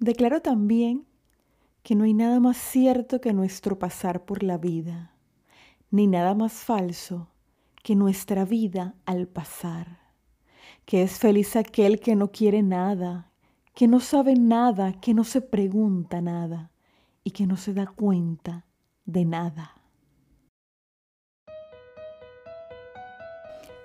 Declaro también que no hay nada más cierto que nuestro pasar por la vida, ni nada más falso que nuestra vida al pasar, que es feliz aquel que no quiere nada, que no sabe nada, que no se pregunta nada y que no se da cuenta de nada.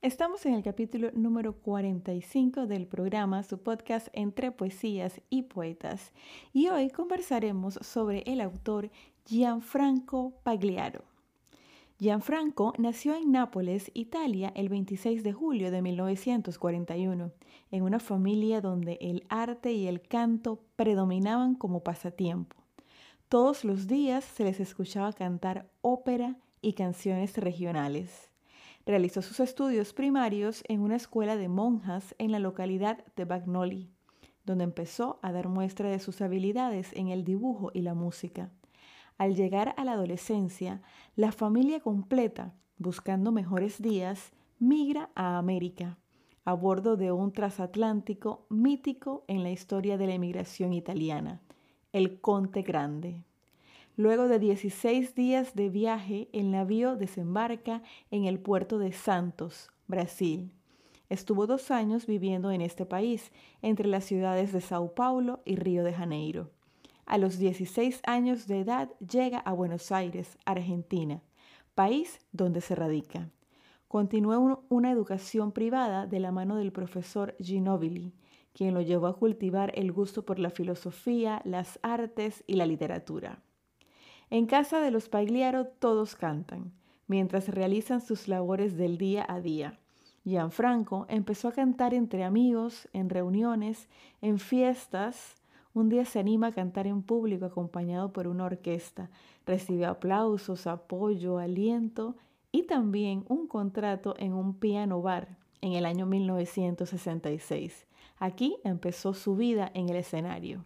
Estamos en el capítulo número 45 del programa, su podcast Entre Poesías y Poetas, y hoy conversaremos sobre el autor Gianfranco Pagliaro. Gianfranco nació en Nápoles, Italia, el 26 de julio de 1941, en una familia donde el arte y el canto predominaban como pasatiempo. Todos los días se les escuchaba cantar ópera y canciones regionales. Realizó sus estudios primarios en una escuela de monjas en la localidad de Bagnoli, donde empezó a dar muestra de sus habilidades en el dibujo y la música. Al llegar a la adolescencia, la familia completa, buscando mejores días, migra a América, a bordo de un transatlántico mítico en la historia de la emigración italiana, el Conte Grande. Luego de 16 días de viaje, el navío desembarca en el puerto de Santos, Brasil. Estuvo dos años viviendo en este país, entre las ciudades de Sao Paulo y Río de Janeiro. A los 16 años de edad llega a Buenos Aires, Argentina, país donde se radica. Continuó una educación privada de la mano del profesor Ginobili, quien lo llevó a cultivar el gusto por la filosofía, las artes y la literatura. En casa de los Pagliaro todos cantan, mientras realizan sus labores del día a día. Gianfranco empezó a cantar entre amigos, en reuniones, en fiestas, un día se anima a cantar en público acompañado por una orquesta. Recibe aplausos, apoyo, aliento y también un contrato en un piano bar en el año 1966. Aquí empezó su vida en el escenario.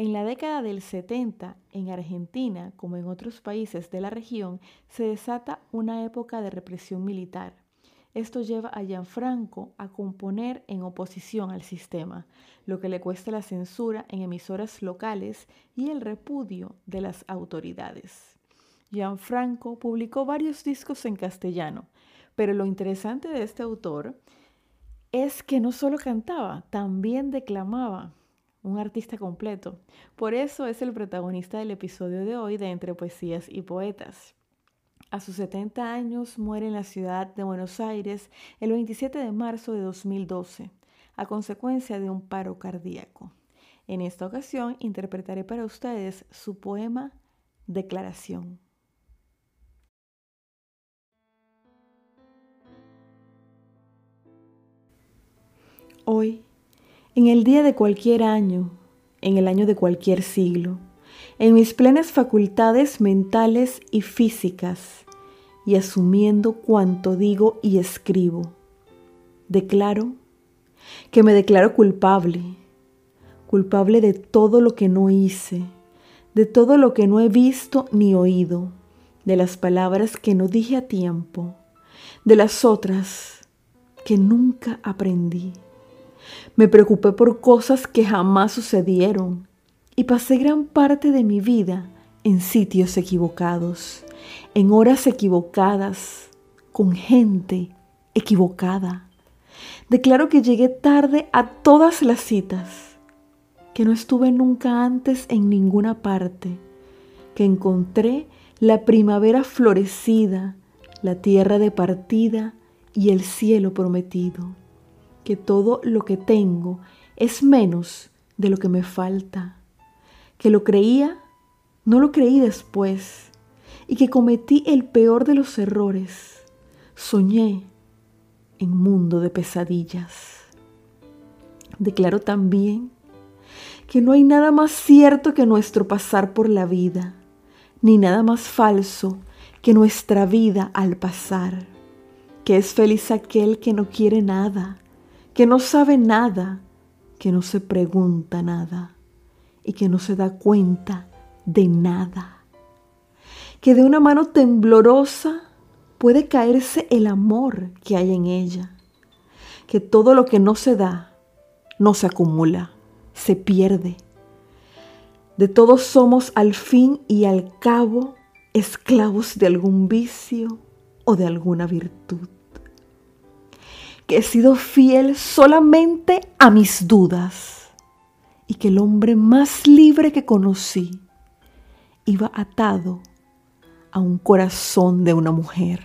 En la década del 70, en Argentina, como en otros países de la región, se desata una época de represión militar. Esto lleva a Gianfranco a componer en oposición al sistema, lo que le cuesta la censura en emisoras locales y el repudio de las autoridades. Gianfranco publicó varios discos en castellano, pero lo interesante de este autor es que no solo cantaba, también declamaba, un artista completo. Por eso es el protagonista del episodio de hoy de Entre Poesías y Poetas. A sus 70 años muere en la ciudad de Buenos Aires el 27 de marzo de 2012 a consecuencia de un paro cardíaco. En esta ocasión interpretaré para ustedes su poema Declaración. Hoy, en el día de cualquier año, en el año de cualquier siglo, en mis plenas facultades mentales y físicas, y asumiendo cuanto digo y escribo, declaro que me declaro culpable, culpable de todo lo que no hice, de todo lo que no he visto ni oído, de las palabras que no dije a tiempo, de las otras que nunca aprendí. Me preocupé por cosas que jamás sucedieron y pasé gran parte de mi vida en sitios equivocados, en horas equivocadas, con gente equivocada. Declaro que llegué tarde a todas las citas, que no estuve nunca antes en ninguna parte, que encontré la primavera florecida, la tierra de partida y el cielo prometido, que todo lo que tengo es menos de lo que me falta, que lo creía, no lo creí después, y que cometí el peor de los errores. Soñé en mundo de pesadillas. Declaro también que no hay nada más cierto que nuestro pasar por la vida, ni nada más falso que nuestra vida al pasar, que es feliz aquel que no quiere nada, que no sabe nada, que no se pregunta nada y que no se da cuenta de nada, que de una mano temblorosa puede caerse el amor que hay en ella, que todo lo que no se da no se acumula, se pierde. De todos somos al fin y al cabo esclavos de algún vicio o de alguna virtud. Que he sido fiel solamente a mis dudas y que el hombre más libre que conocí iba atado a un corazón de una mujer.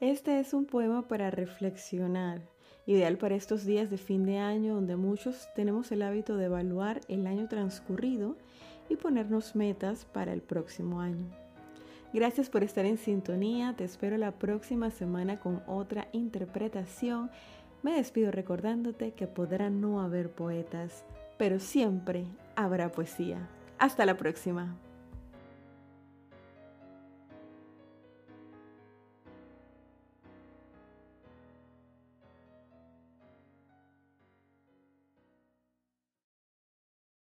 Este es un poema para reflexionar ideal para estos días de fin de año donde muchos tenemos el hábito de evaluar el año transcurrido y ponernos metas para el próximo año. Gracias por estar en sintonía, te espero la próxima semana con otra interpretación. Me despido recordándote que podrá no haber poetas, pero siempre habrá poesía. Hasta la próxima.